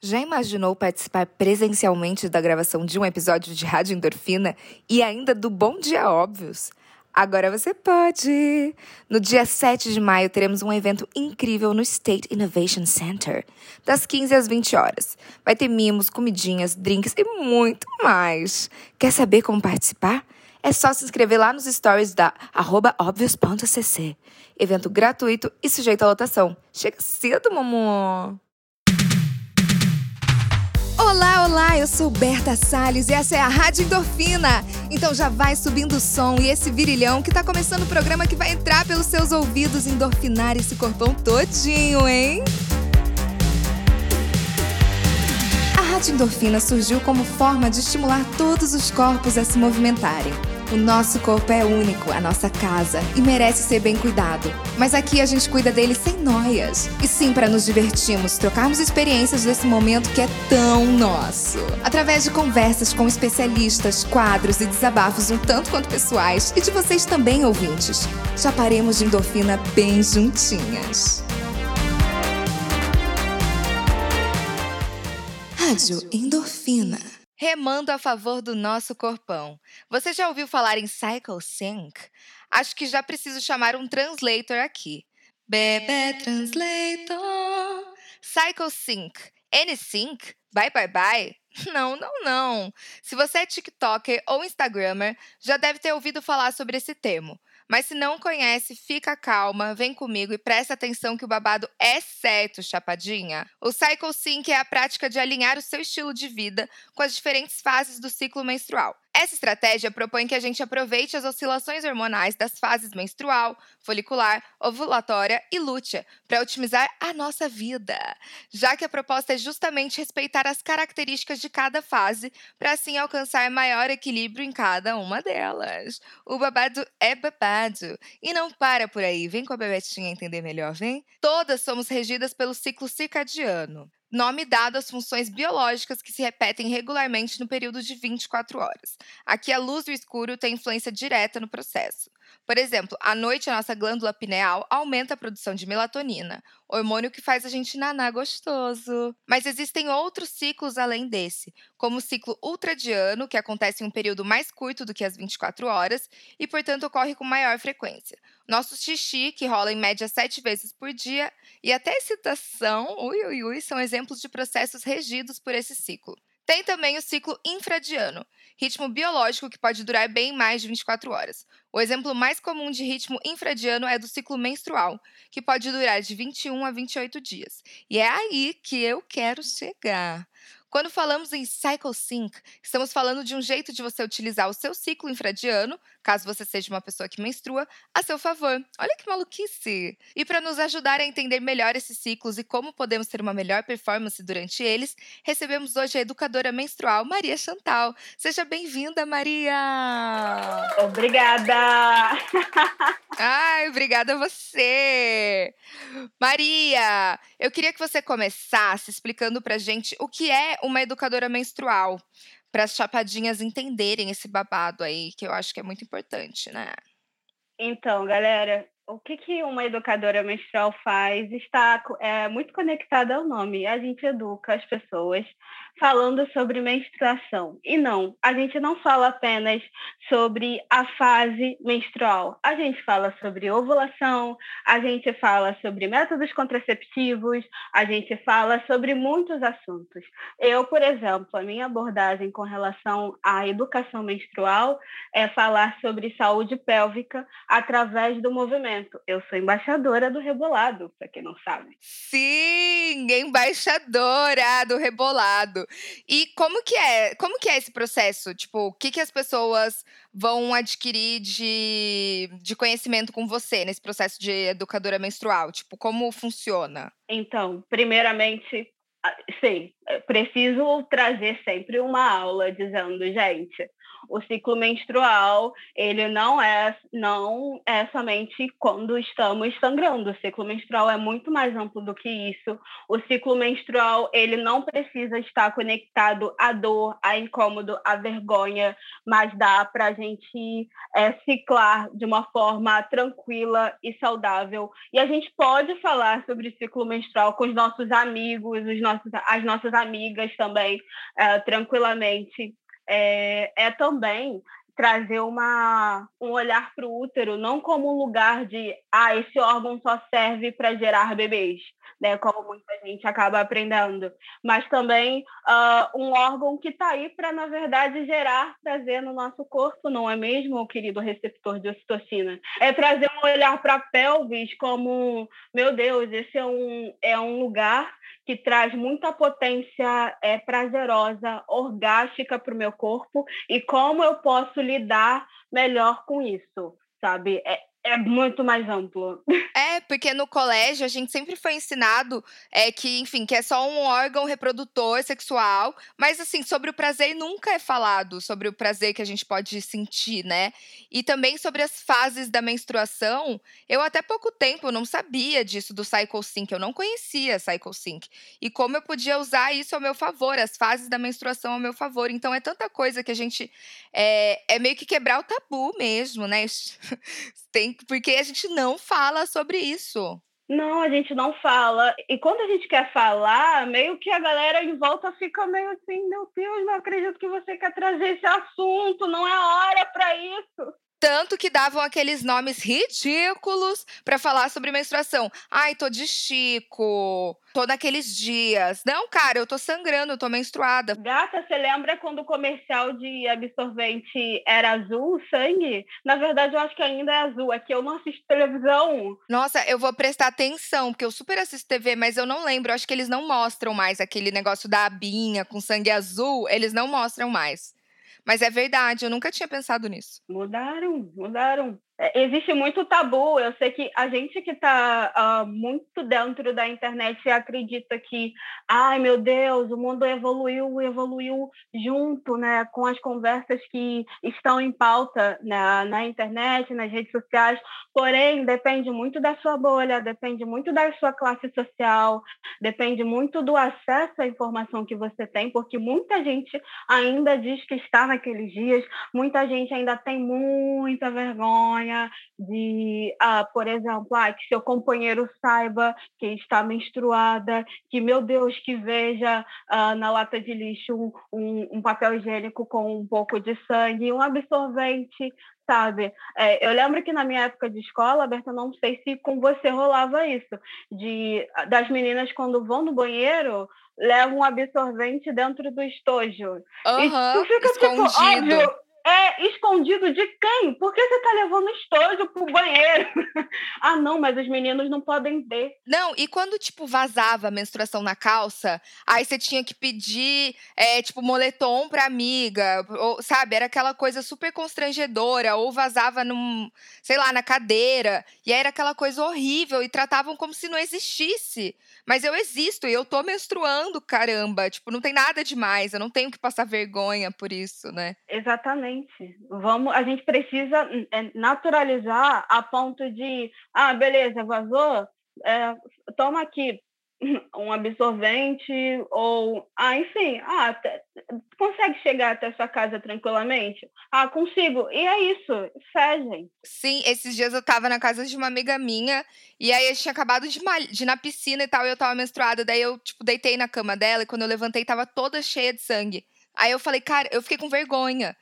Já imaginou participar presencialmente da gravação de um episódio de Rádio Endorfina e ainda do Bom Dia Óbvios? Agora você pode! No dia 7 de maio teremos um evento incrível no State Innovation Center, das 15 às 20 horas. Vai ter mimos, comidinhas, drinks e muito mais. Quer saber como participar? É só se inscrever lá nos stories da obvious.cc. Evento gratuito e sujeito à lotação. Chega cedo, mamô! Olá, olá, eu sou Berta Salles e essa é a Rádio Endorfina. Então já vai subindo o som e esse virilhão que tá começando o programa que vai entrar pelos seus ouvidos endorfinar esse corpão todinho, hein? A Rádio Endorfina surgiu como forma de estimular todos os corpos a se movimentarem. O nosso corpo é único, a nossa casa, e merece ser bem cuidado. Mas aqui a gente cuida dele sem noias. E sim, para nos divertirmos, trocarmos experiências desse momento que é tão nosso. Através de conversas com especialistas, quadros e desabafos um tanto quanto pessoais, e de vocês também, ouvintes. Já paremos de endorfina bem juntinhas. Rádio Endorfina remando a favor do nosso corpão. Você já ouviu falar em Cycle Sync? Acho que já preciso chamar um translator aqui. Bebê translator. Cycle Sync. N-Sync? Bye, bye, bye? Não, não, não. Se você é TikToker ou Instagrammer, já deve ter ouvido falar sobre esse termo. Mas se não conhece, fica calma, vem comigo e presta atenção que o babado é certo, chapadinha. O Cycle Sync é a prática de alinhar o seu estilo de vida com as diferentes fases do ciclo menstrual. Essa estratégia propõe que a gente aproveite as oscilações hormonais das fases menstrual, folicular, ovulatória e lútea para otimizar a nossa vida, já que a proposta é justamente respeitar as características de cada fase para assim alcançar maior equilíbrio em cada uma delas. O babado é babado e não para por aí, vem com a bebetinha entender melhor, vem? Todas somos regidas pelo ciclo circadiano nome dado às funções biológicas que se repetem regularmente no período de 24 horas. Aqui a luz e o escuro têm influência direta no processo. Por exemplo, à noite a nossa glândula pineal aumenta a produção de melatonina, hormônio que faz a gente nanar gostoso. Mas existem outros ciclos além desse, como o ciclo ultradiano, que acontece em um período mais curto do que as 24 horas e, portanto, ocorre com maior frequência. Nosso xixi, que rola em média sete vezes por dia, e até excitação, ui, ui, ui, são exemplos de processos regidos por esse ciclo. Tem também o ciclo infradiano, ritmo biológico que pode durar bem mais de 24 horas. O exemplo mais comum de ritmo infradiano é do ciclo menstrual, que pode durar de 21 a 28 dias. E é aí que eu quero chegar. Quando falamos em Cycle Sync, estamos falando de um jeito de você utilizar o seu ciclo infradiano, caso você seja uma pessoa que menstrua, a seu favor. Olha que maluquice! E para nos ajudar a entender melhor esses ciclos e como podemos ter uma melhor performance durante eles, recebemos hoje a educadora menstrual Maria Chantal. Seja bem-vinda, Maria! Obrigada! Ai, obrigada a você! Maria, eu queria que você começasse explicando pra gente o que é uma educadora menstrual, para as chapadinhas entenderem esse babado aí, que eu acho que é muito importante, né? Então, galera, o que, que uma educadora menstrual faz está é, muito conectada ao nome. A gente educa as pessoas falando sobre menstruação. E não, a gente não fala apenas sobre a fase menstrual. A gente fala sobre ovulação, a gente fala sobre métodos contraceptivos, a gente fala sobre muitos assuntos. Eu, por exemplo, a minha abordagem com relação à educação menstrual é falar sobre saúde pélvica através do movimento. Eu sou embaixadora do Rebolado, para quem não sabe. Sim, embaixadora do Rebolado. E como que é? Como que é esse processo? Tipo, o que, que as pessoas vão adquirir de, de conhecimento com você nesse processo de educadora menstrual? Tipo, como funciona? Então, primeiramente, sim, preciso trazer sempre uma aula dizendo, gente, o ciclo menstrual, ele não é, não é somente quando estamos sangrando. O ciclo menstrual é muito mais amplo do que isso. O ciclo menstrual, ele não precisa estar conectado à dor, à incômodo, à vergonha, mas dá para a gente é, ciclar de uma forma tranquila e saudável. E a gente pode falar sobre ciclo menstrual com os nossos amigos, os nossos, as nossas amigas também, uh, tranquilamente. É, é também trazer uma, um olhar para o útero, não como um lugar de, ah, esse órgão só serve para gerar bebês, né, como muita gente acaba aprendendo, mas também uh, um órgão que está aí para, na verdade, gerar prazer no nosso corpo, não é mesmo, querido receptor de ocitocina? É trazer um olhar para a pelvis como, meu Deus, esse é um, é um lugar que traz muita potência é, prazerosa, orgástica para o meu corpo e como eu posso lidar melhor com isso, sabe? É, é muito mais amplo. É, porque no colégio a gente sempre foi ensinado é, que, enfim, que é só um órgão reprodutor sexual, mas assim, sobre o prazer nunca é falado, sobre o prazer que a gente pode sentir, né? E também sobre as fases da menstruação. Eu até pouco tempo não sabia disso do Cycle Sync, eu não conhecia Cycle Sync. E como eu podia usar isso ao meu favor, as fases da menstruação ao meu favor. Então é tanta coisa que a gente é, é meio que quebrar o tabu mesmo, né? Tem, porque a gente não fala sobre isso. Não, a gente não fala. E quando a gente quer falar, meio que a galera em volta fica meio assim: meu Deus, não acredito que você quer trazer esse assunto, não é hora para isso. Tanto que davam aqueles nomes ridículos para falar sobre menstruação. Ai, tô de Chico, tô naqueles dias. Não, cara, eu tô sangrando, tô menstruada. Gata, você lembra quando o comercial de absorvente era azul, sangue? Na verdade, eu acho que ainda é azul. É que eu não assisto televisão. Nossa, eu vou prestar atenção, porque eu super assisto TV, mas eu não lembro. Eu acho que eles não mostram mais aquele negócio da abinha com sangue azul. Eles não mostram mais. Mas é verdade, eu nunca tinha pensado nisso. Mudaram, mudaram. É, existe muito tabu. Eu sei que a gente que está uh, ah, muito dentro da internet acredita que, ai meu Deus, o mundo evoluiu, evoluiu junto, né, com as conversas que estão em pauta na, na internet, nas redes sociais. Porém, depende muito da sua bolha, depende muito da sua classe social, depende muito do acesso à informação que você tem, porque muita gente ainda diz que está naqueles dias, muita gente ainda tem muita vergonha vergonha de, ah, por exemplo, ah, que seu companheiro saiba que está menstruada, que, meu Deus, que veja ah, na lata de lixo um, um, papel higiênico com um pouco de sangue, um absorvente, sabe? É, eu lembro que na minha época de escola, Berta, não sei se com você rolava isso, de das meninas quando vão no banheiro levam um absorvente dentro do estojo. Uhum, e tu fica escondido. tipo, óbvio, é escondido de quem? Por que você está levando estojo pro banheiro? ah, não, mas os meninos não podem ver. Não, e quando, tipo, vazava a menstruação na calça, aí você tinha que pedir, é, tipo, moletom pra amiga, ou, sabe? Era aquela coisa super constrangedora, ou vazava num, sei lá, na cadeira, e aí era aquela coisa horrível, e tratavam como se não existisse. Mas eu existo e eu tô menstruando, caramba. Tipo, não tem nada demais, eu não tenho que passar vergonha por isso, né? Exatamente. Vamos, a gente precisa hum, é, naturalizar a ponto de, ah, beleza, vazou, é, toma aqui, um absorvente ou ah enfim ah consegue chegar até sua casa tranquilamente? Ah consigo. E é isso fegem sim esses dias eu tava na casa de uma amiga minha e aí eu tinha acabado de, de ir na piscina e tal e eu tava menstruada daí eu tipo deitei na cama dela e quando eu levantei tava toda cheia de sangue. Aí eu falei cara eu fiquei com vergonha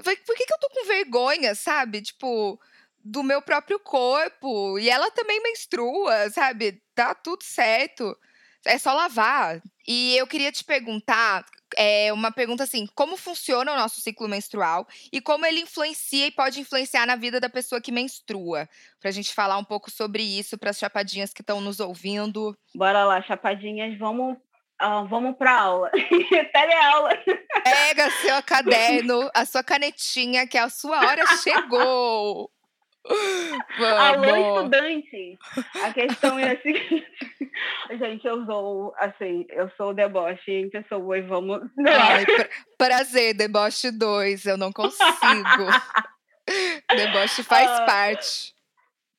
eu falei por que, que eu tô com vergonha sabe tipo do meu próprio corpo. E ela também menstrua, sabe? Tá tudo certo. É só lavar. E eu queria te perguntar, é, uma pergunta assim: como funciona o nosso ciclo menstrual e como ele influencia e pode influenciar na vida da pessoa que menstrua? Pra gente falar um pouco sobre isso para as chapadinhas que estão nos ouvindo. Bora lá, chapadinhas, vamos Uh, vamos para aula. Teleaula. Pega seu caderno, a sua canetinha, que a sua hora chegou. Alô, estudante! A questão é a seguinte. Gente, eu sou, assim, eu sou deboche em pessoa e vamos... Ai, pra, prazer, deboche 2, eu não consigo. deboche faz uh, parte.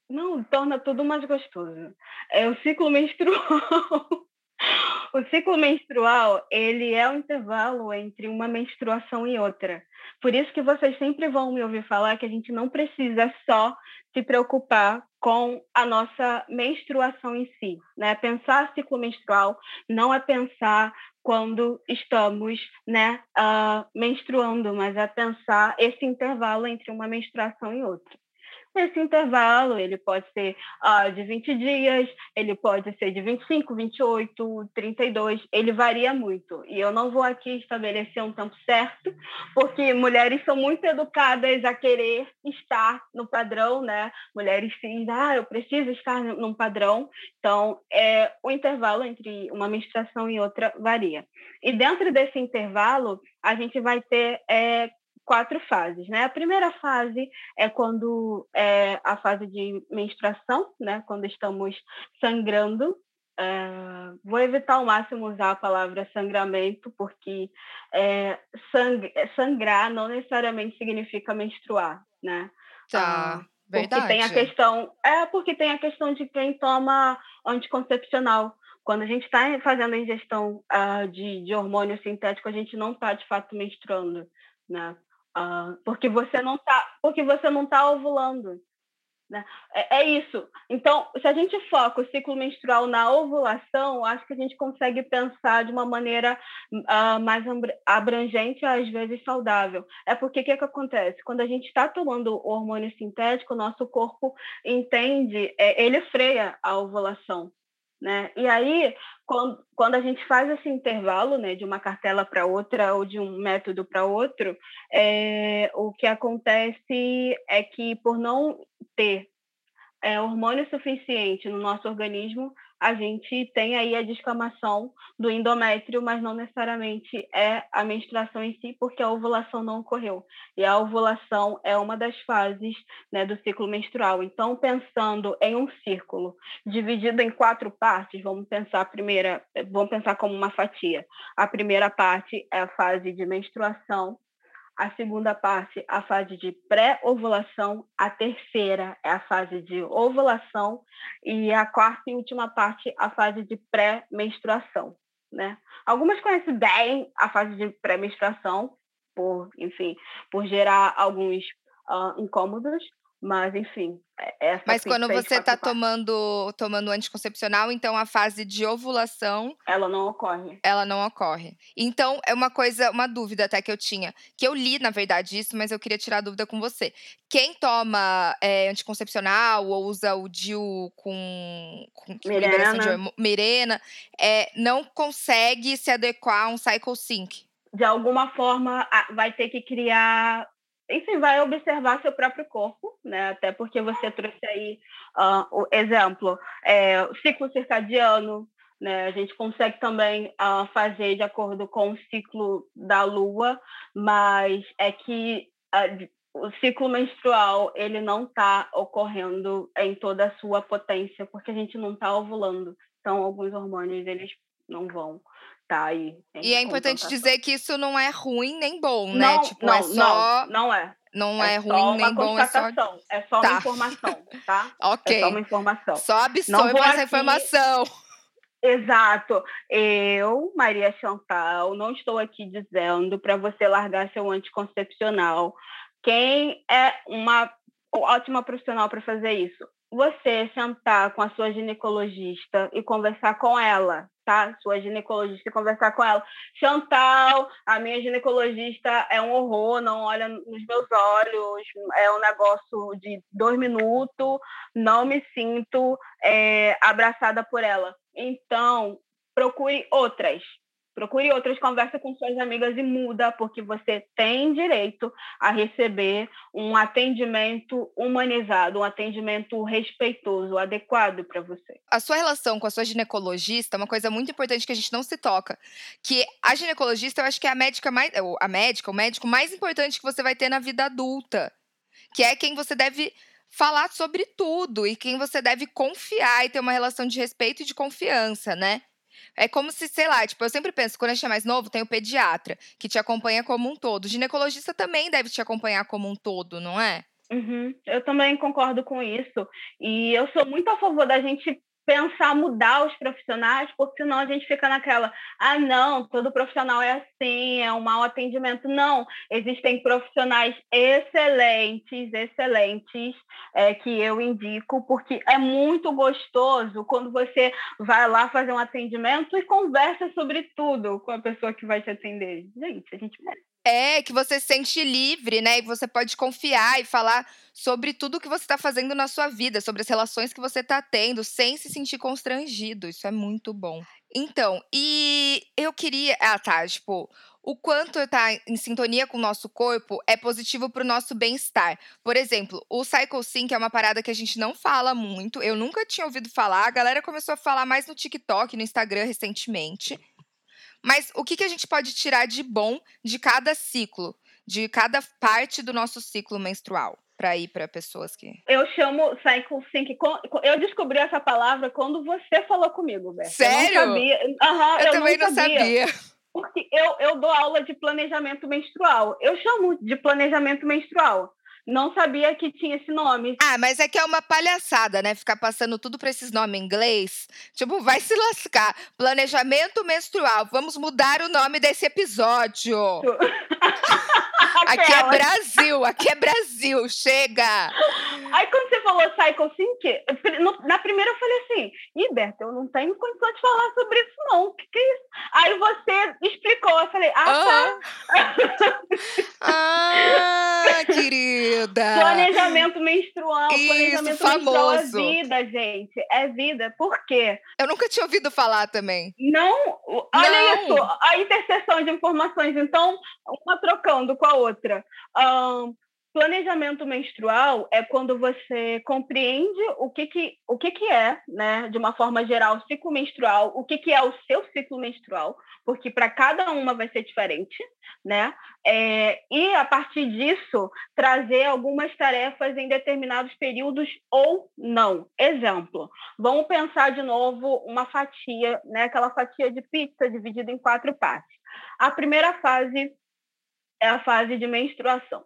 Não, torna tudo mais gostoso. É o ciclo menstrual. o ciclo menstrual, ele é o intervalo entre uma menstruação e outra. Por isso que vocês sempre vão me ouvir falar que a gente não precisa só se preocupar com a nossa menstruação em si, né? Pensar ciclo menstrual não é pensar quando estamos né, uh, menstruando, mas a pensar esse intervalo entre uma menstruação e outra. Esse intervalo, ele pode ser uh, de 20 dias, ele pode ser de 25, 28, 32, ele varia muito. E eu não vou aqui estabelecer um tempo certo, porque mulheres são muito educadas a querer estar no padrão, né? Mulheres sim, ah, eu preciso estar num padrão. Então, é, o intervalo entre uma menstruação e outra varia. E dentro desse intervalo, a gente vai ter é, quatro fases, né? A primeira fase é quando é a fase de menstruação, né? Quando estamos sangrando. É, vou evitar ao máximo usar a palavra sangramento, porque é, sang sangrar não necessariamente significa menstruar, né? Tá. Ah, Verdade. Porque tem a questão, é porque tem a questão de quem toma anticoncepcional. Quando a gente está fazendo a ingestão uh, de, de hormônio sintético, a gente não está de fato menstruando, né? Uh, porque você não está porque você não tá ovulando né? é, é, isso. Então se a gente foca o ciclo menstrual na ovulação acho que a gente consegue pensar de uma maneira uh, mais abrangente às vezes saudável. É porque o que, que acontece? Quando a gente está tomando hormônio sintético o nosso corpo entende é, ele freia a ovulação né? E aí, quando, quando a gente faz esse intervalo né, de uma cartela para outra ou de um método para outro, é, o que acontece é que, por não ter é, hormônio suficiente no nosso organismo, a gente tem aí a descamação do endométrio, mas não necessariamente é a menstruação em si, porque a ovulação não ocorreu. E a ovulação é uma das fases né, do ciclo menstrual. Então, pensando em um círculo dividido em quatro partes, vamos pensar a primeira, vamos pensar como uma fatia. A primeira parte é a fase de menstruação, a segunda parte, a fase de pré-ovulação, a terceira é a fase de ovulação e a quarta e última parte, a fase de pré-menstruação, né? Algumas conhecem bem a fase de pré-menstruação, por, enfim, por gerar alguns uh, incômodos, mas, enfim. É, essa Mas quando você está tomando, tomando anticoncepcional, então a fase de ovulação. Ela não ocorre. Ela não ocorre. Então, é uma coisa, uma dúvida até que eu tinha. Que eu li, na verdade, isso, mas eu queria tirar a dúvida com você. Quem toma é, anticoncepcional ou usa o DIU com, com Mirena, de Mirena é, não consegue se adequar a um cycle sync. De alguma forma, vai ter que criar enfim, vai observar seu próprio corpo, né? Até porque você trouxe aí uh, o exemplo, é, o ciclo circadiano, né? A gente consegue também uh, fazer de acordo com o ciclo da lua, mas é que uh, o ciclo menstrual ele não está ocorrendo em toda a sua potência, porque a gente não está ovulando. Então, alguns hormônios eles não vão tá aí. E é importante dizer que isso não é ruim nem bom, né? Não, tipo, é não, é só. Não, não é. Não é, é ruim nem bom, é só. É só tá. uma informação, tá? ok. É só uma informação. Só absorve essa aqui... informação. Exato. Eu, Maria Chantal, não estou aqui dizendo para você largar seu anticoncepcional. Quem é uma ótima profissional para fazer isso? Você sentar com a sua ginecologista e conversar com ela, tá? Sua ginecologista e conversar com ela. Chantal, a minha ginecologista é um horror, não olha nos meus olhos, é um negócio de dois minutos, não me sinto é, abraçada por ela. Então, procure outras, Procure outras, conversa com suas amigas e muda, porque você tem direito a receber um atendimento humanizado, um atendimento respeitoso, adequado para você. A sua relação com a sua ginecologista é uma coisa muito importante que a gente não se toca. Que a ginecologista, eu acho que é a médica mais. A médica, o médico mais importante que você vai ter na vida adulta. Que é quem você deve falar sobre tudo e quem você deve confiar e ter uma relação de respeito e de confiança, né? É como se, sei lá, tipo, eu sempre penso, quando a gente é mais novo, tem o pediatra, que te acompanha como um todo. O ginecologista também deve te acompanhar como um todo, não é? Uhum. Eu também concordo com isso. E eu sou muito a favor da gente pensar mudar os profissionais, porque senão a gente fica naquela, ah, não, todo profissional é assim, é um mau atendimento. Não, existem profissionais excelentes, excelentes, é, que eu indico, porque é muito gostoso quando você vai lá fazer um atendimento e conversa sobre tudo com a pessoa que vai te atender. Gente, a gente merece. É, que você se sente livre, né? E você pode confiar e falar sobre tudo que você está fazendo na sua vida, sobre as relações que você está tendo, sem se sentir constrangido. Isso é muito bom. Então, e eu queria. Ah, tá. Tipo, o quanto estar tá em sintonia com o nosso corpo é positivo para o nosso bem-estar. Por exemplo, o Cycle Sync é uma parada que a gente não fala muito. Eu nunca tinha ouvido falar. A galera começou a falar mais no TikTok, no Instagram recentemente. Mas o que, que a gente pode tirar de bom de cada ciclo, de cada parte do nosso ciclo menstrual? para ir para pessoas que. Eu chamo cycle sync. Eu descobri essa palavra quando você falou comigo, Beto. Sério? Eu não sabia. Uhum, eu, eu também não sabia. sabia. Porque eu, eu dou aula de planejamento menstrual. Eu chamo de planejamento menstrual. Não sabia que tinha esse nome. Ah, mas é que é uma palhaçada, né? Ficar passando tudo para esses nomes em inglês. Tipo, vai se lascar. Planejamento menstrual. Vamos mudar o nome desse episódio. aqui é Brasil, aqui é Brasil, chega! Aí quando você falou Cycle Sync, na primeira eu falei assim, ih, Berta, eu não tenho condição de falar sobre isso não, o que, que é isso? Aí você explicou, eu falei, ah, tá. ah, querida! Planejamento menstrual, isso, planejamento famoso. menstrual é vida, gente, é vida, por quê? Eu nunca tinha ouvido falar também. Não, olha não. isso, a interseção de informações, então, uma trocando com a outra. Um, planejamento menstrual é quando você compreende o que, que, o que, que é, né, de uma forma geral, ciclo menstrual, o que, que é o seu ciclo menstrual, porque para cada uma vai ser diferente, né? É, e a partir disso, trazer algumas tarefas em determinados períodos ou não. Exemplo, vamos pensar de novo uma fatia, né, aquela fatia de pizza dividida em quatro partes. A primeira fase é a fase de menstruação.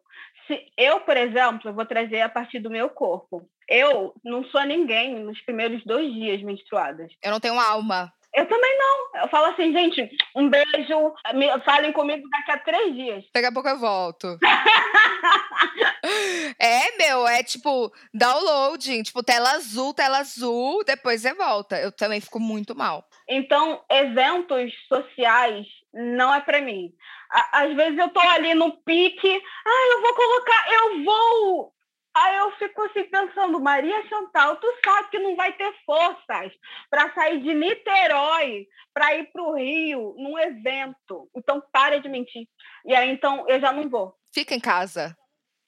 Se eu, por exemplo, vou trazer a partir do meu corpo. Eu não sou ninguém nos primeiros dois dias menstruadas. Eu não tenho alma. Eu também não. Eu falo assim, gente, um beijo, me, falem comigo daqui a três dias. Daqui a pouco eu volto. é, meu, é tipo downloading, tipo tela azul, tela azul, depois você volta. Eu também fico muito mal. Então, eventos sociais não é para mim. Às vezes eu tô ali no pique, ah, eu vou colocar, eu vou Aí eu fico assim pensando, Maria Chantal, tu sabe que não vai ter forças para sair de Niterói para ir para o Rio num evento. Então para de mentir. E aí então eu já não vou. Fica em casa.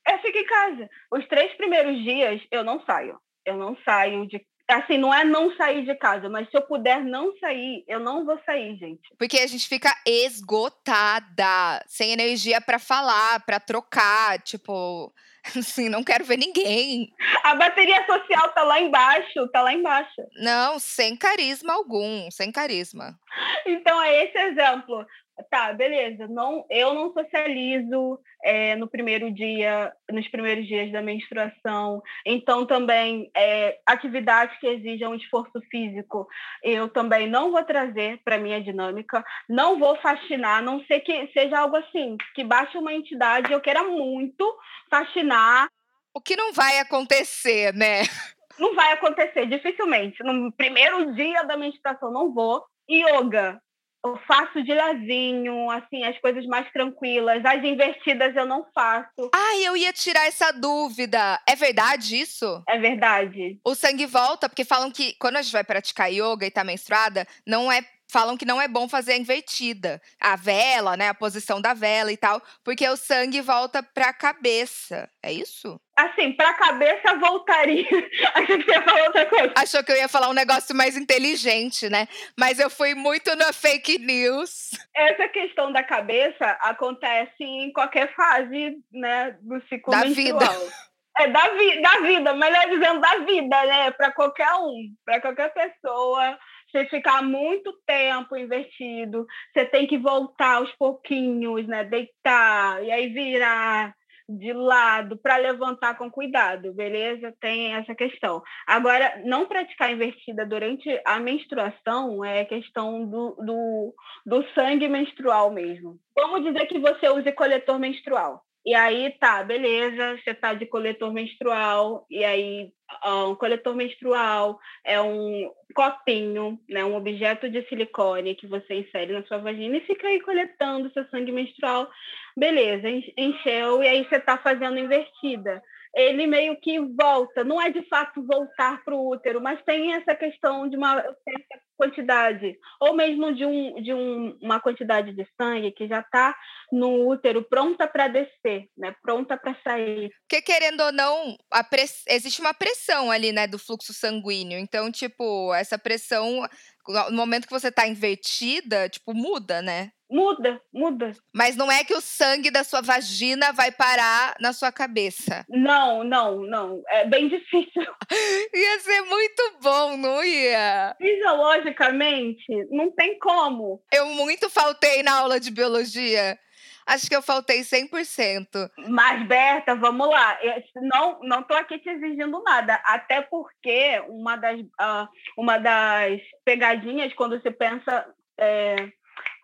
É, fica em casa. Os três primeiros dias eu não saio. Eu não saio de assim, não é não sair de casa, mas se eu puder não sair, eu não vou sair, gente. Porque a gente fica esgotada, sem energia para falar, para trocar, tipo, Assim, não quero ver ninguém. A bateria social tá lá embaixo, tá lá embaixo. Não, sem carisma algum, sem carisma. Então é esse exemplo. Tá, beleza. Não, eu não socializo é, no primeiro dia, nos primeiros dias da menstruação. Então, também é, atividades que exijam esforço físico, eu também não vou trazer para minha dinâmica. Não vou fascinar, a não ser que seja algo assim, que baixe uma entidade, eu queira muito fascinar. O que não vai acontecer, né? Não vai acontecer, dificilmente. No primeiro dia da menstruação, não vou. Yoga, eu faço de lazinho, assim, as coisas mais tranquilas. As invertidas eu não faço. Ai, eu ia tirar essa dúvida. É verdade isso? É verdade. O sangue volta, porque falam que quando a gente vai praticar yoga e tá menstruada, não é falam que não é bom fazer a invertida. A vela, né? A posição da vela e tal, porque o sangue volta para a cabeça. É isso? Assim, para a cabeça voltaria. Achei que você ia falar outra coisa. Achou que eu ia falar um negócio mais inteligente, né? Mas eu fui muito na fake news. Essa questão da cabeça acontece em qualquer fase, né, do ciclo da menstrual. vida. É da, vi da vida, melhor dizendo, da vida, né? Para qualquer um, para qualquer pessoa você ficar muito tempo invertido, você tem que voltar aos pouquinhos, né? Deitar, e aí virar. de lado, para levantar com cuidado, beleza? Tem essa questão. Agora, não praticar invertida durante a menstruação é questão do, do, do sangue menstrual mesmo. Vamos dizer que você use coletor menstrual. E aí, tá, beleza, você tá de coletor menstrual, e aí um coletor menstrual é um copinho, né, um objeto de silicone que você insere na sua vagina e fica aí coletando seu sangue menstrual. Beleza, encheu, e aí você tá fazendo invertida ele meio que volta, não é de fato voltar para o útero, mas tem essa questão de uma certa quantidade, ou mesmo de, um, de um, uma quantidade de sangue que já está no útero pronta para descer, né? pronta para sair. Porque, querendo ou não, press... existe uma pressão ali né, do fluxo sanguíneo. Então, tipo, essa pressão, no momento que você está invertida, tipo, muda, né? Muda, muda. Mas não é que o sangue da sua vagina vai parar na sua cabeça. Não, não, não. É bem difícil. ia ser muito bom, não ia? Fisiologicamente, não tem como. Eu muito faltei na aula de biologia. Acho que eu faltei 100%. Mas, Berta, vamos lá. Eu não, não tô aqui te exigindo nada. Até porque uma das, uh, uma das pegadinhas, quando você pensa é,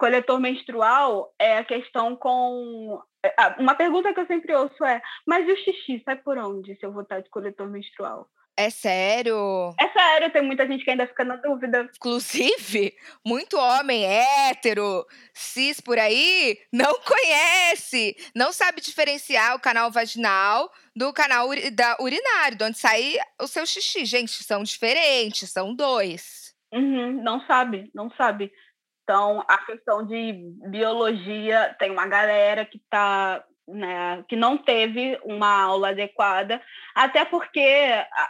coletor menstrual é a questão com. É, uma pergunta que eu sempre ouço é: mas e o xixi sai por onde se eu votar de coletor menstrual? É sério? É sério, tem muita gente que ainda fica na dúvida. Inclusive, muito homem hétero, cis por aí, não conhece, não sabe diferenciar o canal vaginal do canal da urinário, de onde sai o seu xixi. Gente, são diferentes, são dois. Uhum, não sabe, não sabe. Então, a questão de biologia, tem uma galera que está né, que não teve uma aula adequada, até porque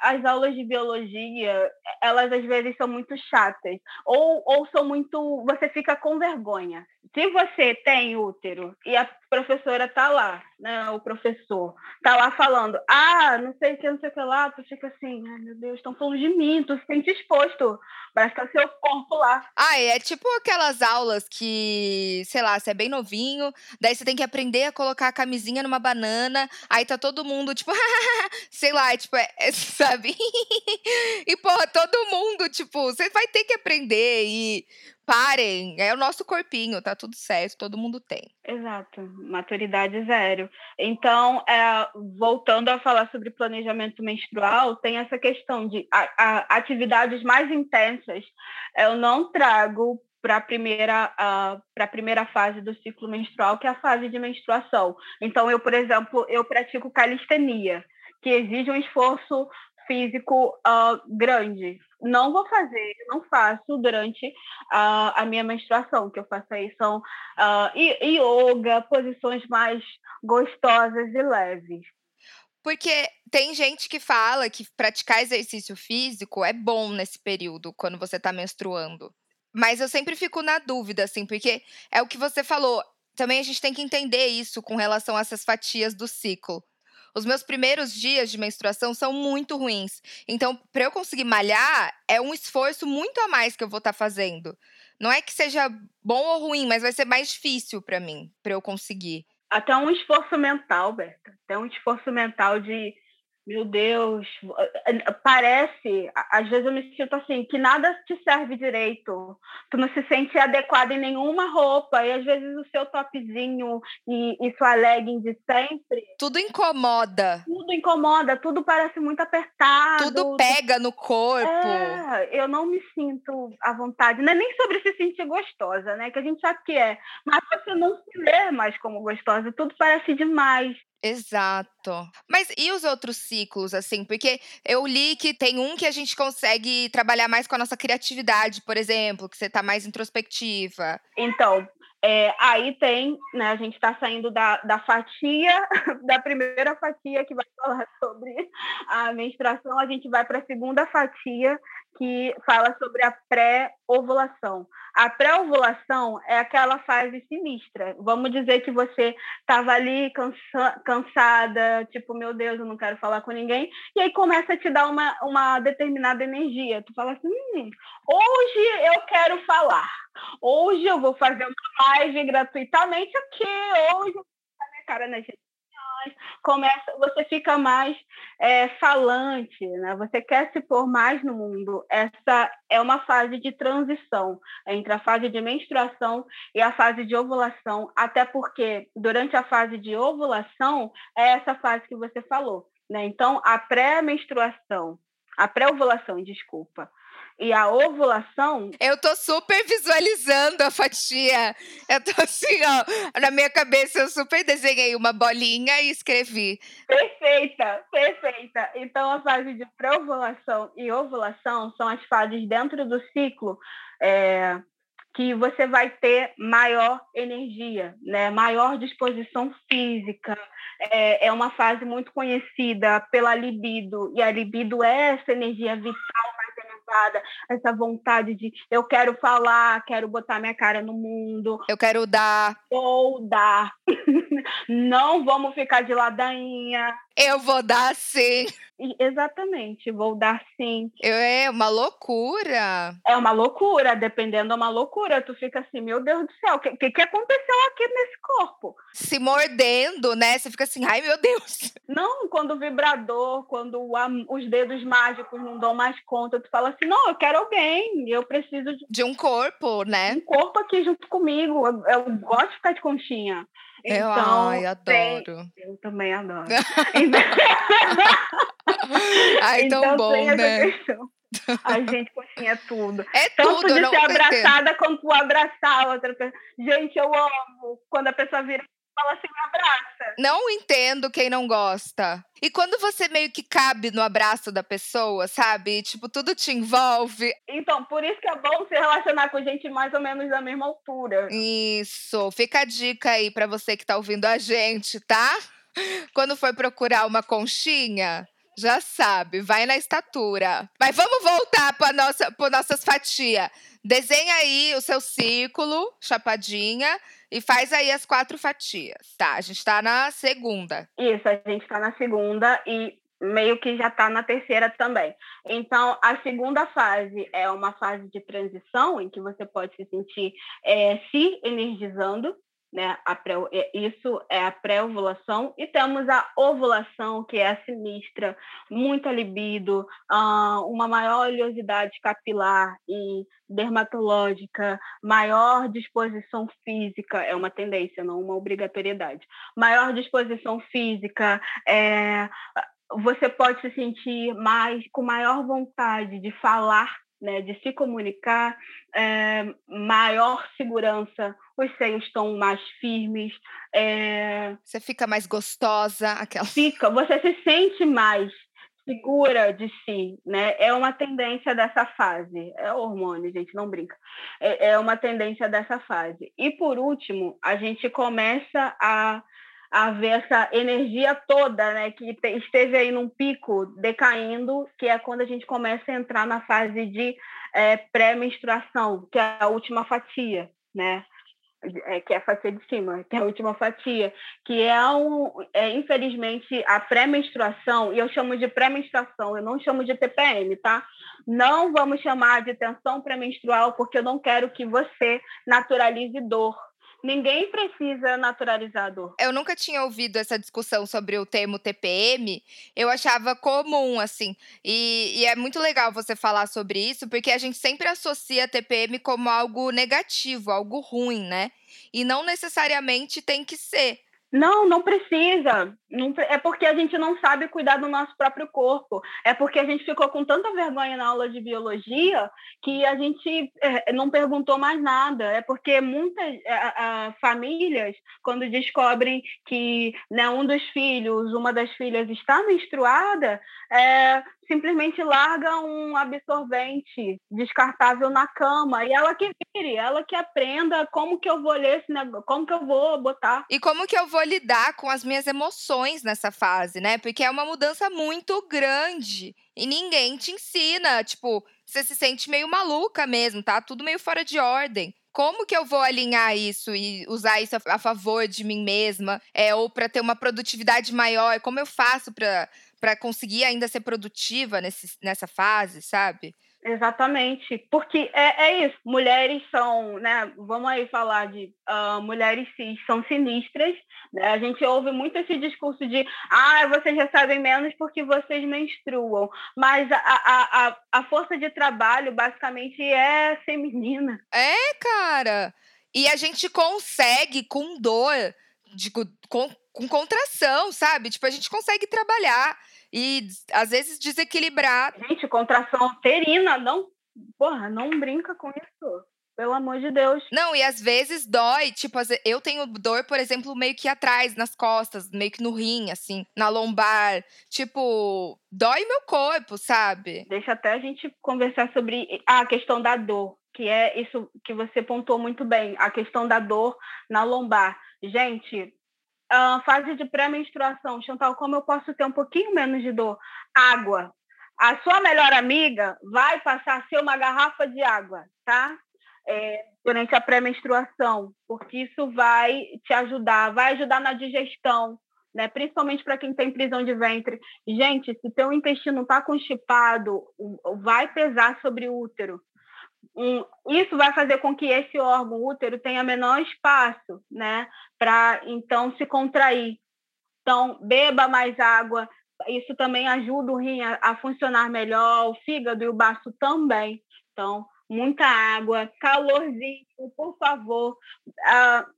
as aulas de biologia, elas às vezes são muito chatas, ou, ou são muito. Você fica com vergonha. Se você tem útero e a professora tá lá, né, o professor tá lá falando, ah, não sei o que, não sei o que lá, tu fica assim, ai meu Deus, estão falando de mim, tu se sente exposto, parece que é o seu corpo lá. Ah, é tipo aquelas aulas que, sei lá, você é bem novinho, daí você tem que aprender a colocar a camisinha numa banana, aí tá todo mundo, tipo, sei lá, tipo, é, é, sabe? e, porra, todo mundo, tipo, você vai ter que aprender e parem, é o nosso corpinho, tá tudo certo, todo mundo tem. Exato, maturidade zero. Então, é, voltando a falar sobre planejamento menstrual, tem essa questão de a, a, atividades mais intensas, eu não trago para a primeira, uh, para a primeira fase do ciclo menstrual, que é a fase de menstruação. Então, eu, por exemplo, eu pratico calistenia, que exige um esforço físico uh, grande. Não vou fazer, não faço durante uh, a minha menstruação. O que eu faço aí são uh, yoga, posições mais gostosas e leves. Porque tem gente que fala que praticar exercício físico é bom nesse período, quando você está menstruando. Mas eu sempre fico na dúvida, assim, porque é o que você falou. Também a gente tem que entender isso com relação a essas fatias do ciclo. Os meus primeiros dias de menstruação são muito ruins. Então, para eu conseguir malhar, é um esforço muito a mais que eu vou estar tá fazendo. Não é que seja bom ou ruim, mas vai ser mais difícil para mim, para eu conseguir. Até um esforço mental, Berta. Até um esforço mental de meu Deus, parece, às vezes eu me sinto assim, que nada te serve direito. Tu não se sente adequado em nenhuma roupa, e às vezes o seu topzinho e, e sua legging de sempre. Tudo incomoda. Tudo incomoda, tudo parece muito apertado. Tudo pega no corpo. É, eu não me sinto à vontade. Não é nem sobre se sentir gostosa, né? Que a gente sabe que é. Mas você não se vê mais como gostosa, tudo parece demais. Exato. Mas e os outros ciclos, assim? Porque eu li que tem um que a gente consegue trabalhar mais com a nossa criatividade, por exemplo, que você tá mais introspectiva. Então, é, aí tem, né, a gente está saindo da, da fatia, da primeira fatia que vai falar sobre a menstruação, a gente vai para a segunda fatia, que fala sobre a pré-ovulação. A pré-ovulação é aquela fase sinistra. Vamos dizer que você estava ali cansa cansada, tipo, meu Deus, eu não quero falar com ninguém, e aí começa a te dar uma, uma determinada energia. Tu fala assim, hum, hoje eu quero falar, hoje eu vou fazer uma live gratuitamente aqui, hoje eu vou minha cara na gente começa, você fica mais é, falante, né? Você quer se pôr mais no mundo. Essa é uma fase de transição entre a fase de menstruação e a fase de ovulação, até porque durante a fase de ovulação é essa fase que você falou, né? Então, a pré-menstruação, a pré-ovulação, desculpa, e a ovulação. Eu tô super visualizando a fatia. Eu tô assim, ó. Na minha cabeça, eu super desenhei uma bolinha e escrevi. Perfeita, perfeita. Então, a fase de pré-ovulação e ovulação são as fases dentro do ciclo. É, que você vai ter maior energia, né? maior disposição física. É, é uma fase muito conhecida pela libido, e a libido é essa energia vital essa vontade de eu quero falar, quero botar minha cara no mundo. Eu quero dar. Vou dar. Não vamos ficar de ladainha. Eu vou dar sim. Exatamente, vou dar sim. É uma loucura. É uma loucura, dependendo, é uma loucura. Tu fica assim, meu Deus do céu, o que, que, aconteceu aqui nesse corpo? Se mordendo, né? Você fica assim, ai meu Deus. Não, quando o vibrador, quando os dedos mágicos não dão mais conta, tu fala assim, não, eu quero alguém, eu preciso de, de um corpo, né? Um corpo aqui junto comigo. Eu, eu gosto de ficar de conchinha. Então, ai, adoro. eu também adoro. ai, tão então, bom, né? Questão. A gente coxinha tudo. É Tanto tudo, de ser abraçada quanto abraçar outra pessoa. Gente, eu amo quando a pessoa vira fala assim, me abraça. Não entendo quem não gosta. E quando você meio que cabe no abraço da pessoa, sabe? Tipo, tudo te envolve. Então, por isso que é bom se relacionar com gente mais ou menos da mesma altura. Isso. Fica a dica aí para você que tá ouvindo a gente, tá? Quando for procurar uma conchinha, já sabe, vai na estatura. Mas vamos voltar para nossa, para nossas fatias. Desenha aí o seu círculo, chapadinha, e faz aí as quatro fatias. Tá, a gente está na segunda. Isso, a gente está na segunda e meio que já está na terceira também. Então, a segunda fase é uma fase de transição em que você pode se sentir é, se energizando, né? Pré, é, isso é a pré-ovulação. E temos a ovulação, que é a sinistra, muita libido, uma maior oleosidade capilar e dermatológica, maior disposição física, é uma tendência, não uma obrigatoriedade. Maior disposição física, é, você pode se sentir mais com maior vontade de falar né, de se comunicar, é, maior segurança, os seios estão mais firmes. É... Você fica mais gostosa, aquela. Fica, você se sente mais segura de si, né? É uma tendência dessa fase. É hormônio, gente, não brinca. É, é uma tendência dessa fase. E por último, a gente começa a a ver essa energia toda, né, que esteve aí num pico decaindo, que é quando a gente começa a entrar na fase de é, pré-menstruação, que é a última fatia, né? É, que é a fatia de cima, que é a última fatia, que é, um, é infelizmente a pré-menstruação, e eu chamo de pré-menstruação, eu não chamo de TPM, tá? Não vamos chamar de tensão pré-menstrual, porque eu não quero que você naturalize dor, Ninguém precisa naturalizar dor. Eu nunca tinha ouvido essa discussão sobre o termo TPM. Eu achava comum, assim. E, e, é muito legal você falar sobre isso, porque a gente sempre associa TPM como algo negativo, algo ruim, né? E não necessariamente tem que ser. Não, não precisa. Não, é porque a gente não sabe cuidar do nosso próprio corpo. É porque a gente ficou com tanta vergonha na aula de biologia que a gente é, não perguntou mais nada. É porque muitas a, famílias, quando descobrem que né, um dos filhos, uma das filhas está menstruada, é, simplesmente larga um absorvente descartável na cama e ela que vire, ela que aprenda como que eu vou ler esse negócio, como que eu vou botar. E como que eu vou lidar com as minhas emoções nessa fase, né? Porque é uma mudança muito grande e ninguém te ensina, tipo, você se sente meio maluca mesmo, tá? Tudo meio fora de ordem como que eu vou alinhar isso e usar isso a, favor de mim mesma, é, ou para ter uma produtividade maior? Como eu faço para para conseguir ainda ser produtiva nesse, nessa fase, sabe? Exatamente, porque é, é isso. Mulheres são, né? Vamos aí falar de uh, mulheres cis são sinistras. Né? A gente ouve muito esse discurso de ah, vocês recebem menos porque vocês menstruam. Mas a, a, a, a força de trabalho basicamente é feminina. É, cara. E a gente consegue com dor, de, com, com contração, sabe? Tipo, a gente consegue trabalhar e às vezes desequilibrar. Gente, contração uterina, não, porra, não brinca com isso. Pelo amor de Deus. Não, e às vezes dói, tipo, eu tenho dor, por exemplo, meio que atrás, nas costas, meio que no rim, assim, na lombar. Tipo, dói meu corpo, sabe? Deixa até a gente conversar sobre a questão da dor, que é isso que você pontuou muito bem, a questão da dor na lombar. Gente, uh, fase de pré-menstruação, Chantal, como eu posso ter um pouquinho menos de dor? Água. A sua melhor amiga vai passar a ser uma garrafa de água, tá? É, durante a pré-menstruação, porque isso vai te ajudar, vai ajudar na digestão, né? Principalmente para quem tem prisão de ventre. Gente, se teu intestino está constipado, vai pesar sobre o útero isso vai fazer com que esse órgão útero tenha menor espaço, né, para então se contrair. Então, beba mais água, isso também ajuda o rim a, a funcionar melhor, o fígado e o baço também. Então, muita água, calorzinho, por favor. Uh,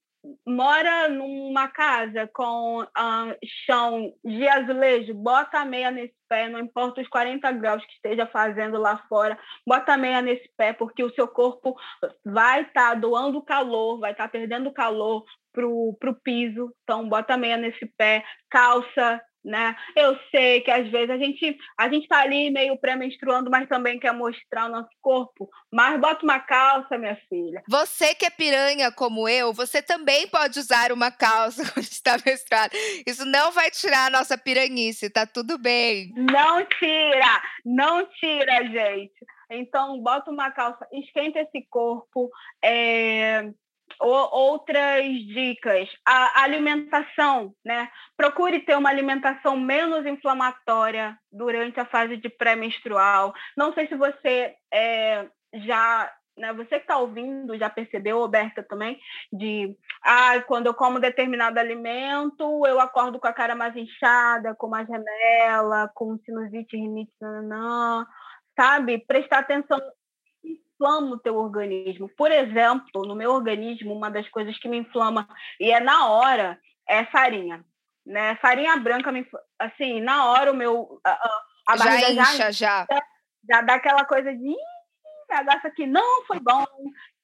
mora numa casa com uh, chão de azulejo, bota a meia nesse pé, não importa os 40 graus que esteja fazendo lá fora, bota a meia nesse pé, porque o seu corpo vai estar tá doando calor, vai estar tá perdendo calor para o piso, então bota a meia nesse pé, calça, né? Eu sei que às vezes a gente a gente está ali meio pré-menstruando, mas também quer mostrar o nosso corpo. Mas bota uma calça, minha filha. Você que é piranha como eu, você também pode usar uma calça quando está menstruada. Isso não vai tirar a nossa piranhice, tá tudo bem. Não tira, não tira, gente. Então, bota uma calça, esquenta esse corpo, é, outras dicas, a alimentação, né? Procure ter uma alimentação menos inflamatória durante a fase de pré-menstrual. Não sei se você é, já, né? Você que está ouvindo já percebeu, Roberta também, de ah, quando eu como determinado alimento, eu acordo com a cara mais inchada, com mais remela, com sinusite, rinite, nanã, sabe? Prestar atenção inflama o teu organismo. Por exemplo, no meu organismo, uma das coisas que me inflama, e é na hora, é farinha. Né? Farinha branca, me, assim, na hora o meu... A, a já incha, já. já. Já dá aquela coisa de... Negócio aqui não foi bom,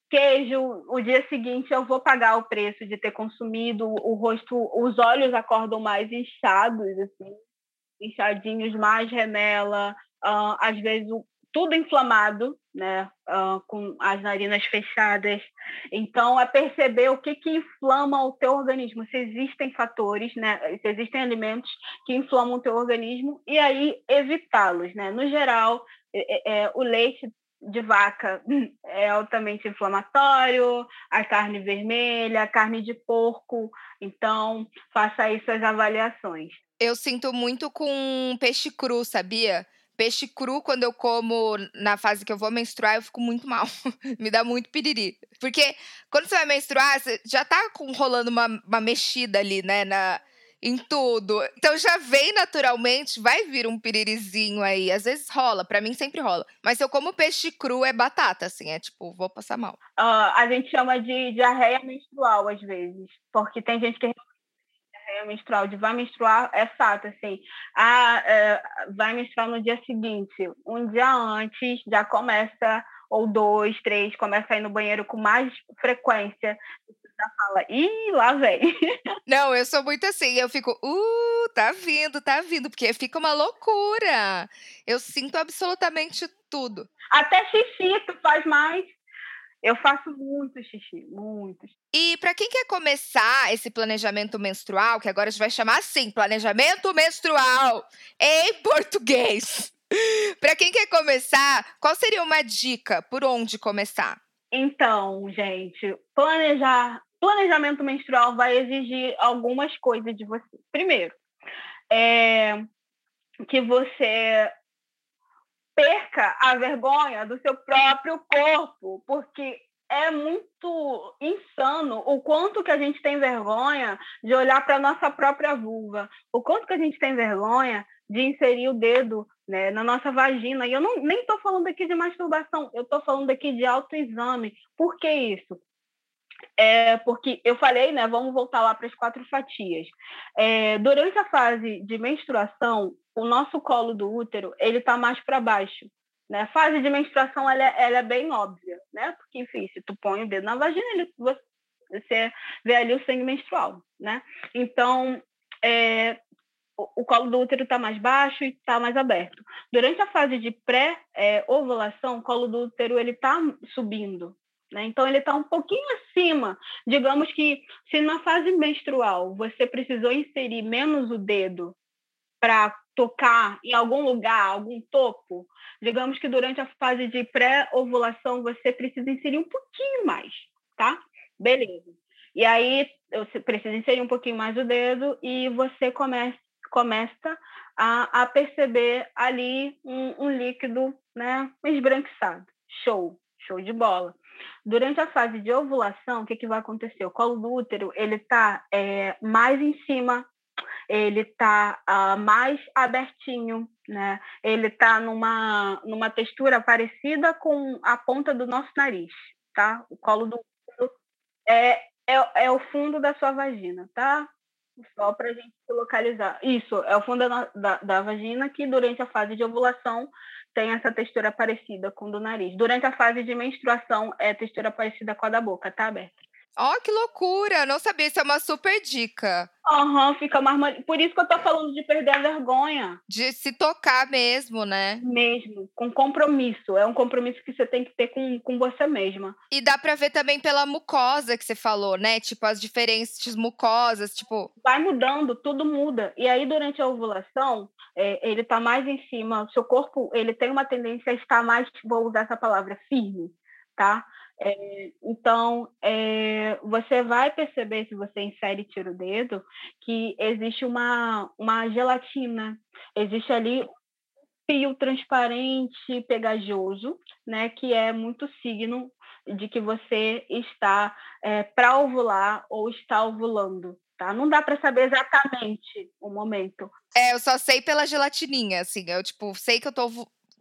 queijo, o dia seguinte eu vou pagar o preço de ter consumido, o rosto, os olhos acordam mais inchados, assim, inchadinhos, mais remela, uh, às vezes o, tudo inflamado, né, uh, com as narinas fechadas. Então, é perceber o que, que inflama o teu organismo. Se existem fatores, né, se existem alimentos que inflamam o teu organismo, e aí evitá-los. Né? No geral, é, é, o leite de vaca é altamente inflamatório, a carne vermelha, a carne de porco. Então, faça aí suas avaliações. Eu sinto muito com peixe cru, sabia? Peixe cru, quando eu como na fase que eu vou menstruar, eu fico muito mal. Me dá muito piriri. Porque quando você vai menstruar, você já tá com, rolando uma, uma mexida ali, né? Na, em tudo. Então já vem naturalmente, vai vir um piririzinho aí. Às vezes rola, para mim sempre rola. Mas se eu como peixe cru, é batata, assim, é tipo, vou passar mal. Uh, a gente chama de diarreia menstrual, às vezes. Porque tem gente que menstrual, de vai menstruar, é fato, assim, ah, é, vai menstruar no dia seguinte, um dia antes já começa, ou dois, três, começa a ir no banheiro com mais frequência, já fala, ih, lá vem. Não, eu sou muito assim, eu fico, uh, tá vindo, tá vindo, porque fica uma loucura. Eu sinto absolutamente tudo. Até xixi tu faz mais. Eu faço muito xixi, muito. E para quem quer começar esse planejamento menstrual, que agora a gente vai chamar assim, planejamento menstrual em português. para quem quer começar, qual seria uma dica por onde começar? Então, gente, planejar, planejamento menstrual vai exigir algumas coisas de você. Primeiro, é que você perca a vergonha do seu próprio corpo, porque é muito insano o quanto que a gente tem vergonha de olhar para a nossa própria vulva, o quanto que a gente tem vergonha de inserir o dedo né, na nossa vagina. E eu não, nem estou falando aqui de masturbação, eu estou falando aqui de autoexame. Por que isso? É porque eu falei, né? Vamos voltar lá para as quatro fatias. É, durante a fase de menstruação, o nosso colo do útero ele está mais para baixo. Né? A fase de menstruação ela é, ela é, bem óbvia, né? Porque, enfim, se tu põe o dedo na vagina, ele, você vê ali o sangue menstrual, né? Então, é, o, o colo do útero está mais baixo e está mais aberto. Durante a fase de pré-ovulação, o colo do útero ele está subindo, né? Então, ele está um pouquinho acima. Digamos que se na fase menstrual você precisou inserir menos o dedo para tocar em algum lugar, algum topo, digamos que durante a fase de pré-ovulação você precisa inserir um pouquinho mais, tá? Beleza. E aí você precisa inserir um pouquinho mais o dedo e você começa, começa a, a perceber ali um, um líquido né, esbranquiçado. Show, show de bola. Durante a fase de ovulação, o que, que vai acontecer? O colo do útero ele está é, mais em cima ele está uh, ah, mais abertinho, né? Ele está numa, numa textura parecida com a ponta do nosso nariz, tá? O colo do útero é, é, é o fundo da sua vagina, tá? Só para a gente localizar. Isso, é o fundo da, da, da, vagina que durante a fase de ovulação tem essa textura parecida com do nariz. Durante a fase de menstruação é textura parecida com a da boca, tá aberta. Ó, oh, que loucura! Não sabia, isso é uma super dica. Aham, uhum, fica mais. Por isso que eu tô falando de perder a vergonha. De se tocar mesmo, né? Mesmo, com compromisso. É um compromisso que você tem que ter com, com você mesma. E dá pra ver também pela mucosa que você falou, né? Tipo, as diferentes mucosas, tipo. Vai mudando, tudo muda. E aí, durante a ovulação, é, ele tá mais em cima, o seu corpo ele tem uma tendência a estar mais, vou usar essa palavra, firme, tá? É, então, é, você vai perceber, se você insere e tira o dedo, que existe uma, uma gelatina, existe ali fio transparente, pegajoso, né, que é muito signo de que você está é, para ovular ou está ovulando, tá? Não dá para saber exatamente o momento. É, eu só sei pela gelatininha, assim, eu tipo sei que eu tô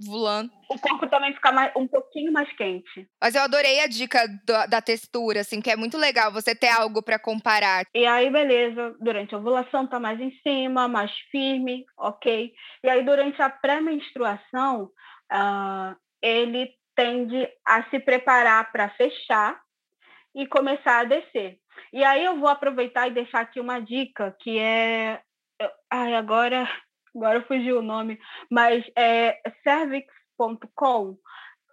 voando. O corpo também fica mais, um pouquinho mais quente. Mas eu adorei a dica do, da textura, assim, que é muito legal você ter algo para comparar. E aí, beleza, durante a ovulação tá mais em cima, mais firme, ok. E aí, durante a pré-menstruação, uh, ele tende a se preparar para fechar e começar a descer. E aí eu vou aproveitar e deixar aqui uma dica que é. Ai, agora agora fugiu o nome, mas é cervix.com.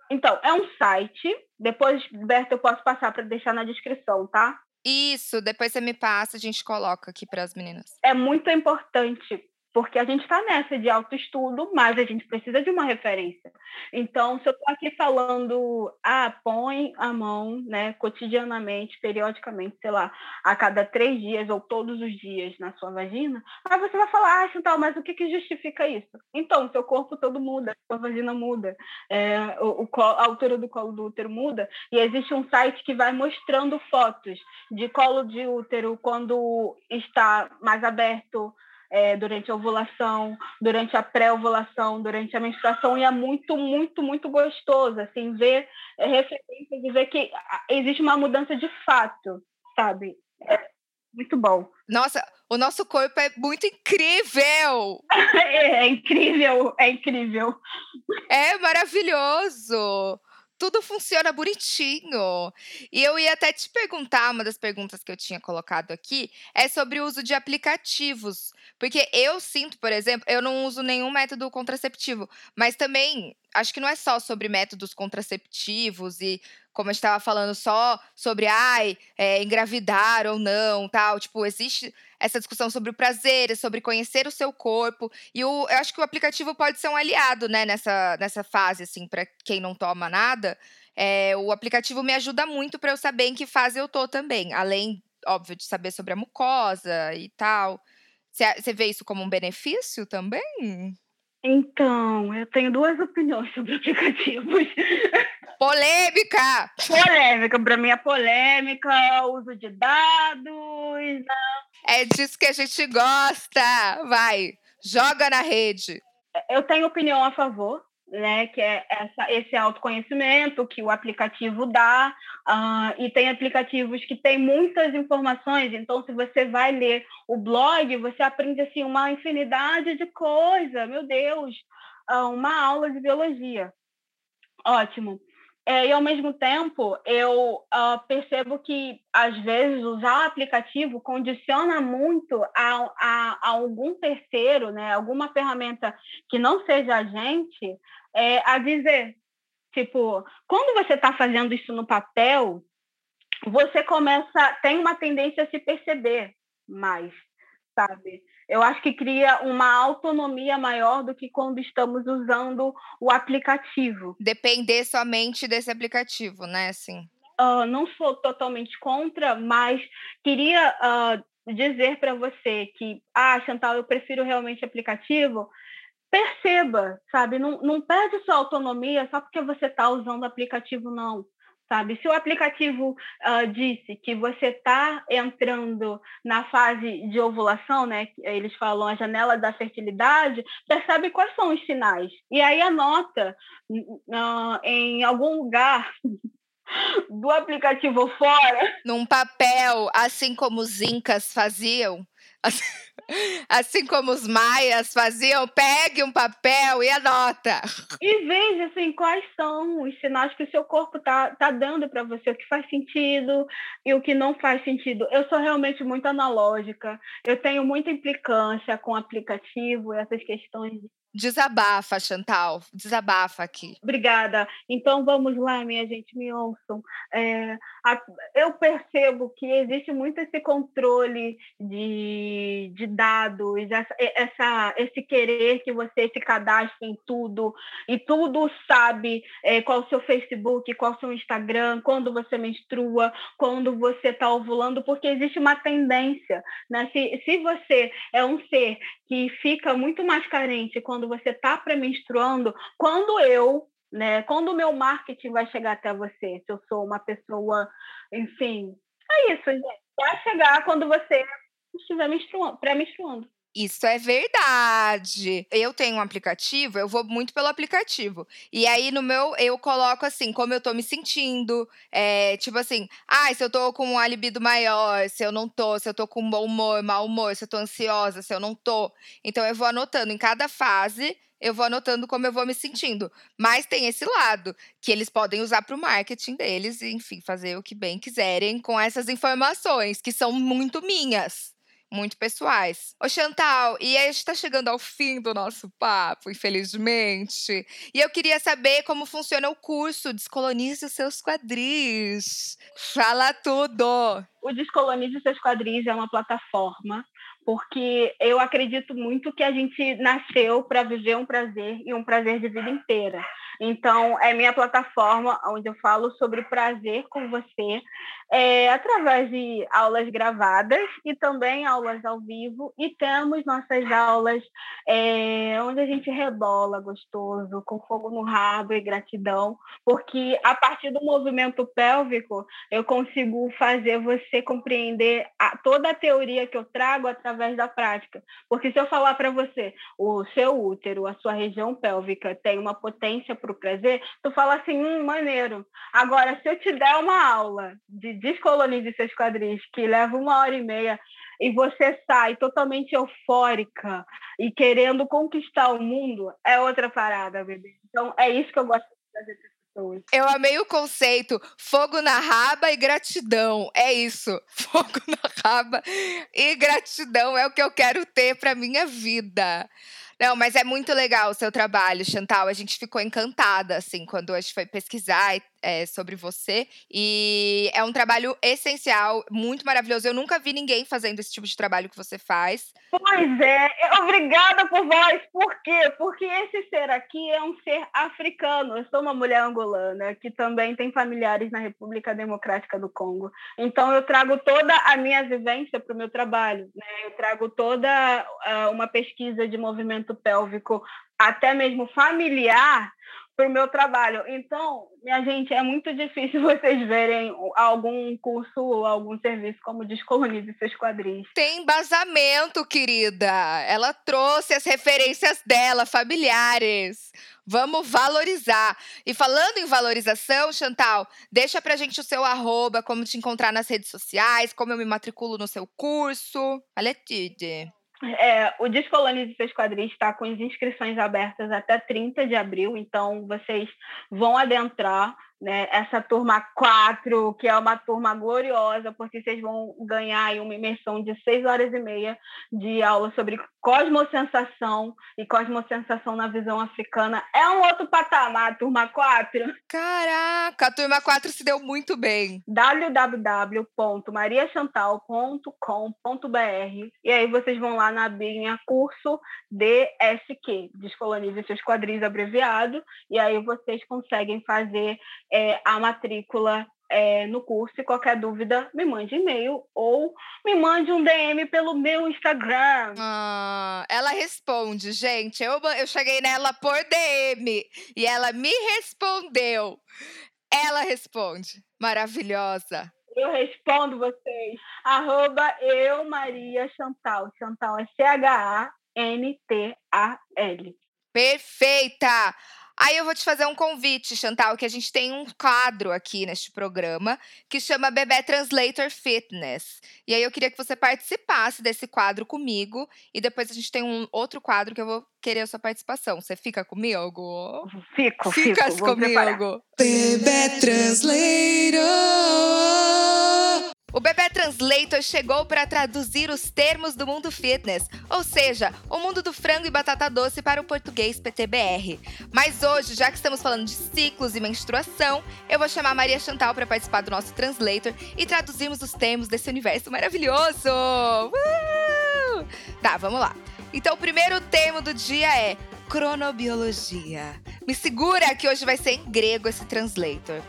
Então, é um site. Depois, Berta, eu posso passar para deixar na descrição, tá? Isso, depois você me passa, a gente coloca aqui para as meninas. É muito importante porque a gente está nessa de autoestudo, mas a gente precisa de uma referência. Então, se eu estou aqui falando, ah, põe a mão, né, cotidianamente, periodicamente, sei lá, a cada três dias ou todos os dias na sua vagina, aí você vai falar, ah, então, mas o que, que justifica isso? Então, seu corpo todo muda, sua vagina muda, é, o, o, a altura do colo do útero muda, e existe um site que vai mostrando fotos de colo de útero quando está mais aberto, é, durante a ovulação, durante a pré-ovulação, durante a menstruação, e é muito, muito, muito gostoso, assim, ver é, referências e ver que existe uma mudança de fato, sabe? É muito bom. Nossa, o nosso corpo é muito incrível! é, é incrível, é incrível. É maravilhoso! Tudo funciona bonitinho. E eu ia até te perguntar, uma das perguntas que eu tinha colocado aqui é sobre o uso de aplicativos. Porque eu sinto, por exemplo, eu não uso nenhum método contraceptivo, mas também acho que não é só sobre métodos contraceptivos e como a gente estava falando só sobre ai, é, engravidar ou não, tal. Tipo, existe essa discussão sobre o prazer, sobre conhecer o seu corpo. E o, eu acho que o aplicativo pode ser um aliado, né, nessa, nessa fase, assim, para quem não toma nada. É, o aplicativo me ajuda muito para eu saber em que fase eu tô também. Além, óbvio, de saber sobre a mucosa e tal. Você vê isso como um benefício também? Então, eu tenho duas opiniões sobre aplicativos. Polêmica! Polêmica, para mim é polêmica, uso de dados. Né? É disso que a gente gosta. Vai, joga na rede. Eu tenho opinião a favor, né, que é essa, esse autoconhecimento que o aplicativo dá, uh, e tem aplicativos que têm muitas informações, então se você vai ler o blog, você aprende assim uma infinidade de coisas, meu Deus, uh, uma aula de biologia. Ótimo. É, e ao mesmo tempo, eu uh, percebo que, às vezes, usar o aplicativo condiciona muito a, a, a, algum terceiro, né, alguma ferramenta que não seja a gente, é, a dizer, tipo, quando você está fazendo isso no papel, você começa, tem uma tendência a se perceber mais, sabe? Eu acho que cria uma autonomia maior do que quando estamos usando o aplicativo. Depender somente desse aplicativo, né? Assim. Uh, não sou totalmente contra, mas queria uh, dizer para você que, ah, Chantal, eu prefiro realmente aplicativo. Perceba, sabe? Não, não perde sua autonomia só porque você está usando aplicativo, não sabe? Se o aplicativo uh, disse que você está entrando na fase de ovulação, né? Eles falam a janela da fertilidade, percebe quais são os sinais. E aí anota uh, em algum lugar do aplicativo fora. Num papel, assim como os incas faziam. Assim como os maias faziam, pegue um papel e anota. E veja assim, quais são os sinais que o seu corpo tá, tá dando para você, o que faz sentido e o que não faz sentido. Eu sou realmente muito analógica, eu tenho muita implicância com aplicativo, essas questões Desabafa, Chantal. Desabafa aqui. Obrigada. Então vamos lá, minha gente, me ouçam. É, a, eu percebo que existe muito esse controle de, de dados, essa, essa, esse querer que você se cadastre em tudo e tudo sabe é, qual o seu Facebook, qual o seu Instagram, quando você menstrua, quando você está ovulando, porque existe uma tendência. Né? Se, se você é um ser que fica muito mais carente quando quando você está pré-menstruando, quando eu, né, quando o meu marketing vai chegar até você, se eu sou uma pessoa, enfim, é isso, gente. Vai chegar quando você estiver pré-menstruando. Isso é verdade. Eu tenho um aplicativo, eu vou muito pelo aplicativo. E aí no meu, eu coloco assim, como eu tô me sentindo. É, tipo assim, ah, se eu tô com um libido maior, se eu não tô, se eu tô com bom humor, mau humor, se eu tô ansiosa, se eu não tô. Então eu vou anotando em cada fase eu vou anotando como eu vou me sentindo. Mas tem esse lado, que eles podem usar para o marketing deles, enfim, fazer o que bem quiserem com essas informações, que são muito minhas muito pessoais. Ô Chantal, e a gente tá chegando ao fim do nosso papo, infelizmente. E eu queria saber como funciona o curso Descolonize os seus quadris. Fala tudo! O Descolonize os seus quadris é uma plataforma porque eu acredito muito que a gente nasceu para viver um prazer e um prazer de vida inteira. Então, é minha plataforma onde eu falo sobre prazer com você, é, através de aulas gravadas e também aulas ao vivo. E temos nossas aulas é, onde a gente rebola gostoso, com fogo no rabo e gratidão, porque a partir do movimento pélvico eu consigo fazer você compreender a, toda a teoria que eu trago através da prática. Porque se eu falar para você, o seu útero, a sua região pélvica tem uma potência para o prazer, tu fala assim, hum, maneiro. Agora, se eu te der uma aula de descolonize seus quadris, que leva uma hora e meia, e você sai totalmente eufórica e querendo conquistar o mundo, é outra parada, bebê. Então, é isso que eu gosto de fazer pessoas. Eu amei o conceito fogo na raba e gratidão. É isso. Fogo na raba e gratidão é o que eu quero ter para minha vida. Não, mas é muito legal o seu trabalho, Chantal. A gente ficou encantada, assim, quando a gente foi pesquisar é, sobre você. E é um trabalho essencial, muito maravilhoso. Eu nunca vi ninguém fazendo esse tipo de trabalho que você faz. Pois é, obrigada por vós. Por quê? Porque esse ser aqui é um ser africano. Eu sou uma mulher angolana que também tem familiares na República Democrática do Congo. Então eu trago toda a minha vivência para o meu trabalho. Né? Eu trago toda uh, uma pesquisa de movimento pélvico, até mesmo familiar, para o meu trabalho. Então, minha gente, é muito difícil vocês verem algum curso ou algum serviço como Descolonize seus quadris. Tem embasamento, querida. Ela trouxe as referências dela, familiares. Vamos valorizar. E falando em valorização, Chantal, deixa pra gente o seu arroba, como te encontrar nas redes sociais, como eu me matriculo no seu curso. Tudo. É, o Descolonize Seus Quadris está com as inscrições abertas até 30 de abril, então vocês vão adentrar né, essa turma 4, que é uma turma gloriosa, porque vocês vão ganhar uma imersão de seis horas e meia de aula sobre cosmosensação e cosmosensação na visão africana. É um outro patamar, turma 4. Caraca, a turma 4 se deu muito bem. www.mariachantal.com.br e aí vocês vão lá na binha curso DSQ, Descolonize Seus Quadris abreviado, e aí vocês conseguem fazer é, a matrícula é, no curso. E qualquer dúvida, me mande e-mail ou me mande um DM pelo meu Instagram. Ah, ela responde, gente. Eu, eu cheguei nela por DM e ela me respondeu. Ela responde. Maravilhosa. Eu respondo vocês. Arroba eu, Maria Chantal. Chantal é C-H-A-N-T-A-L. Perfeita! Aí eu vou te fazer um convite, Chantal, que a gente tem um quadro aqui neste programa que chama Bebê Translator Fitness. E aí eu queria que você participasse desse quadro comigo e depois a gente tem um outro quadro que eu vou querer a sua participação. Você fica comigo? Fico, Ficas fico. comigo. Bebê Translator. O Bebê Translator chegou para traduzir os termos do mundo fitness, ou seja, o mundo do frango e batata doce para o português PTBR. Mas hoje, já que estamos falando de ciclos e menstruação, eu vou chamar a Maria Chantal para participar do nosso Translator e traduzirmos os termos desse universo maravilhoso! Uh! Tá, vamos lá. Então, o primeiro termo do dia é cronobiologia. Me segura que hoje vai ser em grego esse translator.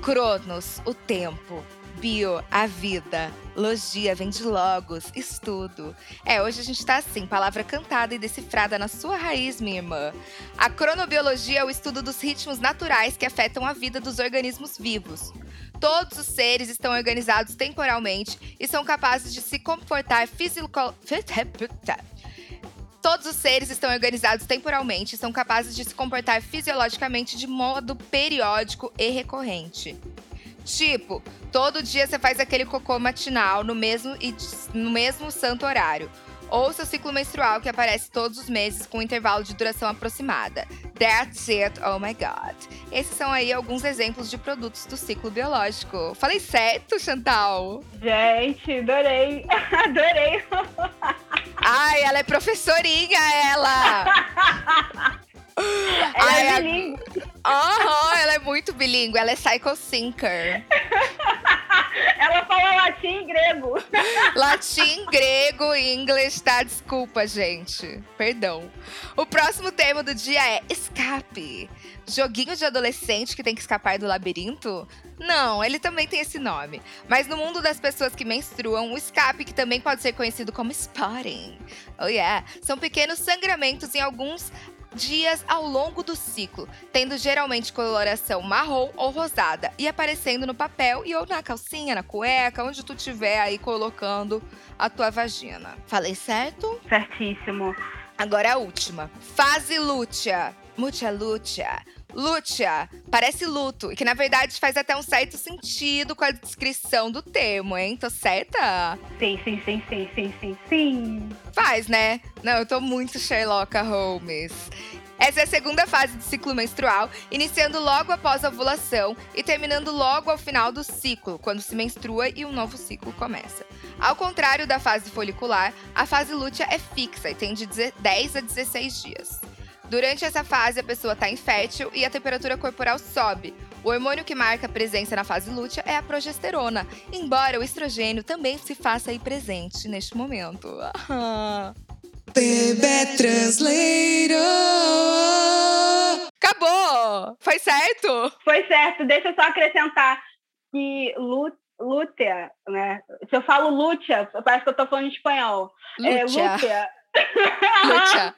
Cronos, o tempo bio, a vida. Logia vem de logos, estudo. É, hoje a gente tá assim, palavra cantada e decifrada na sua raiz, minha irmã. A cronobiologia é o estudo dos ritmos naturais que afetam a vida dos organismos vivos. Todos os seres estão organizados temporalmente e são capazes de se comportar fisiologicamente. Todos os seres estão organizados temporalmente e são capazes de se comportar fisiologicamente de modo periódico e recorrente. Tipo, todo dia você faz aquele cocô matinal no mesmo, no mesmo santo horário. Ou seu ciclo menstrual que aparece todos os meses com um intervalo de duração aproximada. That's it, oh my god. Esses são aí alguns exemplos de produtos do ciclo biológico. Falei certo, Chantal? Gente, adorei. Adorei. Ai, ela é professorinha, ela! Ela Ai, é bilíngue. Aham, ela é muito bilíngue. Ela é psycho thinker. ela fala latim e grego. Latim, grego e inglês, tá? Desculpa, gente. Perdão. O próximo tema do dia é escape. Joguinho de adolescente que tem que escapar do labirinto? Não, ele também tem esse nome. Mas no mundo das pessoas que menstruam, o escape, que também pode ser conhecido como spotting. Oh yeah, são pequenos sangramentos em alguns dias ao longo do ciclo, tendo geralmente coloração marrom ou rosada e aparecendo no papel e ou na calcinha, na cueca, onde tu tiver aí colocando a tua vagina. Falei certo? Certíssimo. Agora a última. Fase lútea. Mucha lútea. Lútea parece luto, e que na verdade faz até um certo sentido com a descrição do termo, hein? Tô certa? Sim, sim, sim, sim, sim, sim, sim. Faz, né? Não, eu tô muito Sherlock Holmes. Essa é a segunda fase do ciclo menstrual, iniciando logo após a ovulação e terminando logo ao final do ciclo, quando se menstrua e um novo ciclo começa. Ao contrário da fase folicular, a fase lútea é fixa e tem de 10 a 16 dias. Durante essa fase, a pessoa está infértil e a temperatura corporal sobe, O hormônio que marca a presença na fase lútea é a progesterona, embora o estrogênio também se faça aí presente neste momento. Bebê Translator! Acabou! Foi certo? Foi certo. Deixa eu só acrescentar que lútea, né? Se eu falo lútea, parece que eu tô falando em espanhol. Lútea. É, lútea. lútea.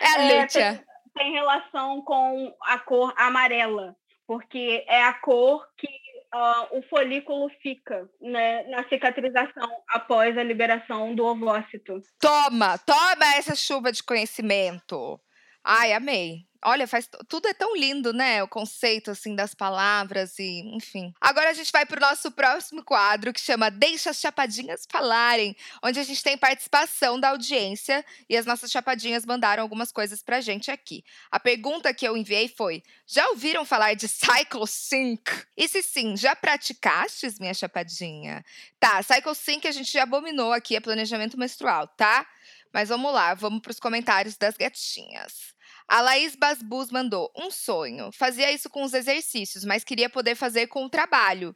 É a é, lútea. Tem, tem relação com a cor amarela, porque é a cor que uh, o folículo fica né, na cicatrização após a liberação do ovócito. Toma, toma essa chuva de conhecimento. Ai, amei. Olha, faz tudo é tão lindo, né? O conceito assim das palavras e, enfim. Agora a gente vai para o nosso próximo quadro que chama Deixa as chapadinhas falarem, onde a gente tem participação da audiência e as nossas chapadinhas mandaram algumas coisas pra gente aqui. A pergunta que eu enviei foi: Já ouviram falar de Cycle Sync? E se sim, já praticastes minha chapadinha? Tá, Cycle Sync a gente já abominou aqui é planejamento menstrual, tá? Mas vamos lá, vamos para os comentários das gatinhas. A Laís Basbus mandou um sonho. Fazia isso com os exercícios, mas queria poder fazer com o trabalho.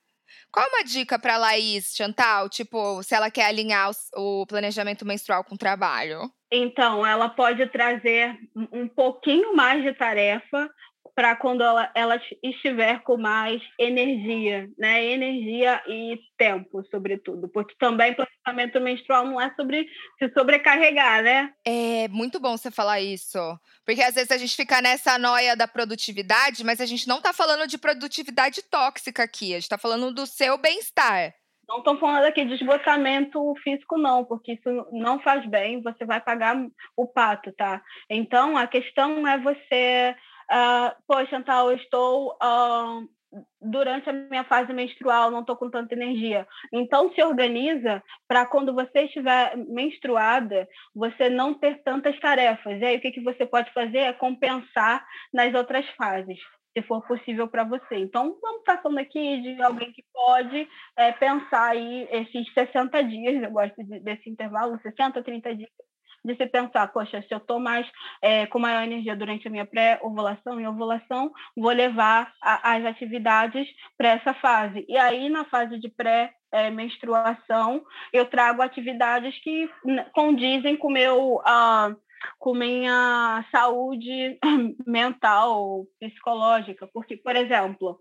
Qual uma dica para Laís, Chantal? Tipo, se ela quer alinhar o, planejamento menstrual com o trabalho? Então, ela pode trazer um pouquinho mais de tarefa, para quando ela, ela estiver com mais energia, né? Energia e tempo, sobretudo, porque também planejamento menstrual não é sobre se sobrecarregar, né? É muito bom você falar isso, porque às vezes a gente fica nessa noia da produtividade, mas a gente não está falando de produtividade tóxica aqui, a gente está falando do seu bem-estar. Não estou falando aqui de esgotamento físico, não, porque isso não faz bem, você vai pagar o pato, tá? Então, a questão é você Uh, Pô, Chantal, eu estou uh, durante a minha fase menstrual, não estou com tanta energia. Então, se organiza para quando você estiver menstruada, você não ter tantas tarefas. E aí, o que, que você pode fazer é compensar nas outras fases se for possível para você. Então, vamos estar falando aqui de alguém que pode é, pensar aí esses 60 dias, eu gosto de, desse intervalo, 60, 30 dias, de se pensar, poxa, se eu estou mais é, com maior energia durante a minha pré-ovulação e ovulação, vou levar a, as atividades para essa fase. E aí, na fase de pré menstruação, eu trago atividades que condizem com meu uh, com minha saúde mental, psicológica, porque, por exemplo,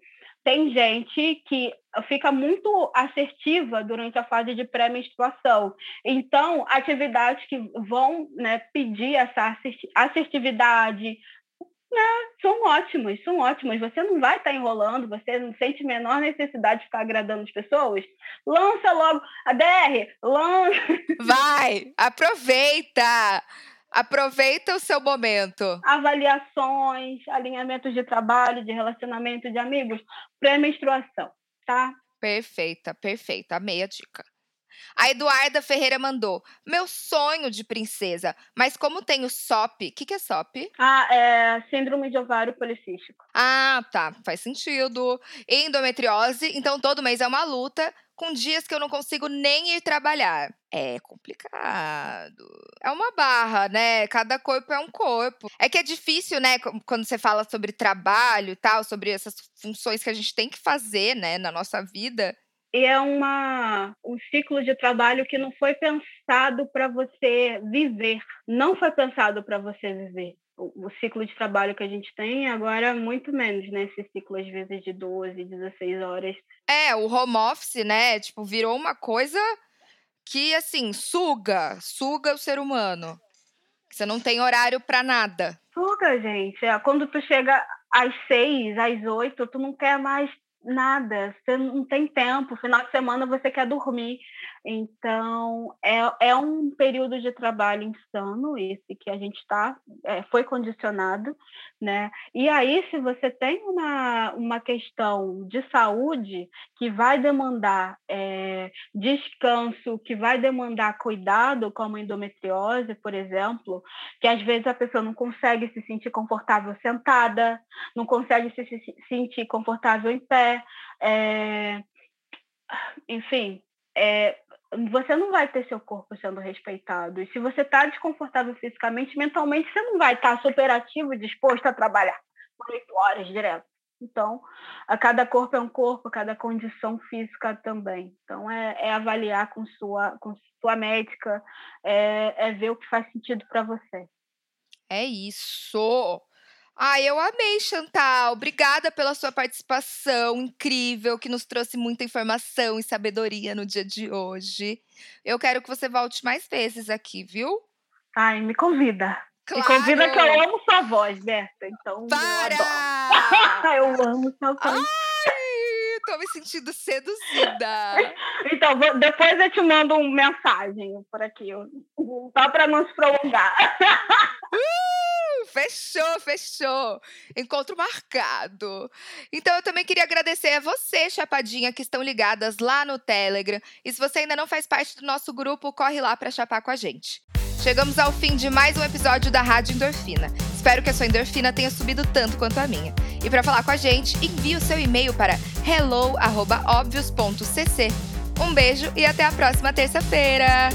tem gente que fica muito assertiva durante a fase de pré-menstruação. Então, atividades que vão né, pedir essa assertividade né, são ótimas, são ótimas. Você não vai estar enrolando, você não sente menor necessidade de ficar agradando as pessoas. Lança logo a DR, lança. Vai, aproveita. Aproveita o seu momento. Avaliações, alinhamentos de trabalho, de relacionamento de amigos, pré-menstruação, tá? Perfeita, perfeita. Amei a dica. A Eduarda Ferreira mandou: Meu sonho de princesa, mas como tenho SOP, o que, que é SOP? Ah, é Síndrome de Ovário Policístico. Ah, tá, faz sentido. Endometriose, então todo mês é uma luta com dias que eu não consigo nem ir trabalhar. É complicado. É uma barra, né? Cada corpo é um corpo. É que é difícil, né? Quando você fala sobre trabalho e tal, sobre essas funções que a gente tem que fazer, né, na nossa vida. E é uma, um ciclo de trabalho que não foi pensado para você viver. Não foi pensado para você viver o, ciclo de trabalho que a gente tem, agora muito menos, né? Esse ciclo, às vezes, de 12, 16 horas. É, o home office, né? Tipo, virou uma coisa que, assim, suga, suga o ser humano. Você não tem horário para nada. Suga, gente. É, quando tu chega às seis, às oito, tu não quer mais nada, você não tem tempo, final de semana você quer dormir. Então, é, é um período de trabalho insano esse que a gente está, é, foi condicionado, né? E aí, se você tem uma, uma questão de saúde que vai demandar é, descanso, que vai demandar cuidado, como endometriose, por exemplo, que às vezes a pessoa não consegue se sentir confortável sentada, não consegue se, se sentir confortável em pé, é, enfim, é, você não vai ter seu corpo sendo respeitado. E se você está desconfortável fisicamente, mentalmente, você não vai estar tá super ativo e disposto a trabalhar. por oito horas direto. Então, a cada corpo é um corpo, cada condição física também. Então, é, é avaliar com sua, com sua médica, é, é ver o que faz sentido para você. É isso! Ai, eu amei, Chantal. Obrigada pela sua participação incrível, que nos trouxe muita informação e sabedoria no dia de hoje. Eu quero que você volte mais vezes aqui, viu? Ai, me convida. Claro. Me convida que eu amo sua voz, Berta. Então, Para! eu, eu amo sua voz. Ai, tô me sentindo seduzida. então, vou, depois eu te mando uma mensagem por aqui, só para não se prolongar. Uh, fechou, fechou. Encontro marcado. Então eu também queria agradecer a você, Chapadinha, que estão ligadas lá no Telegram. E se você ainda não faz parte do nosso grupo, corre lá para chapar com a gente. Chegamos ao fim de mais um episódio da Rádio Endorfina. Espero que a sua endorfina tenha subido tanto quanto a minha. E para falar com a gente, envie o seu e-mail para hello@obvious.cc. Um beijo e até a próxima terça-feira.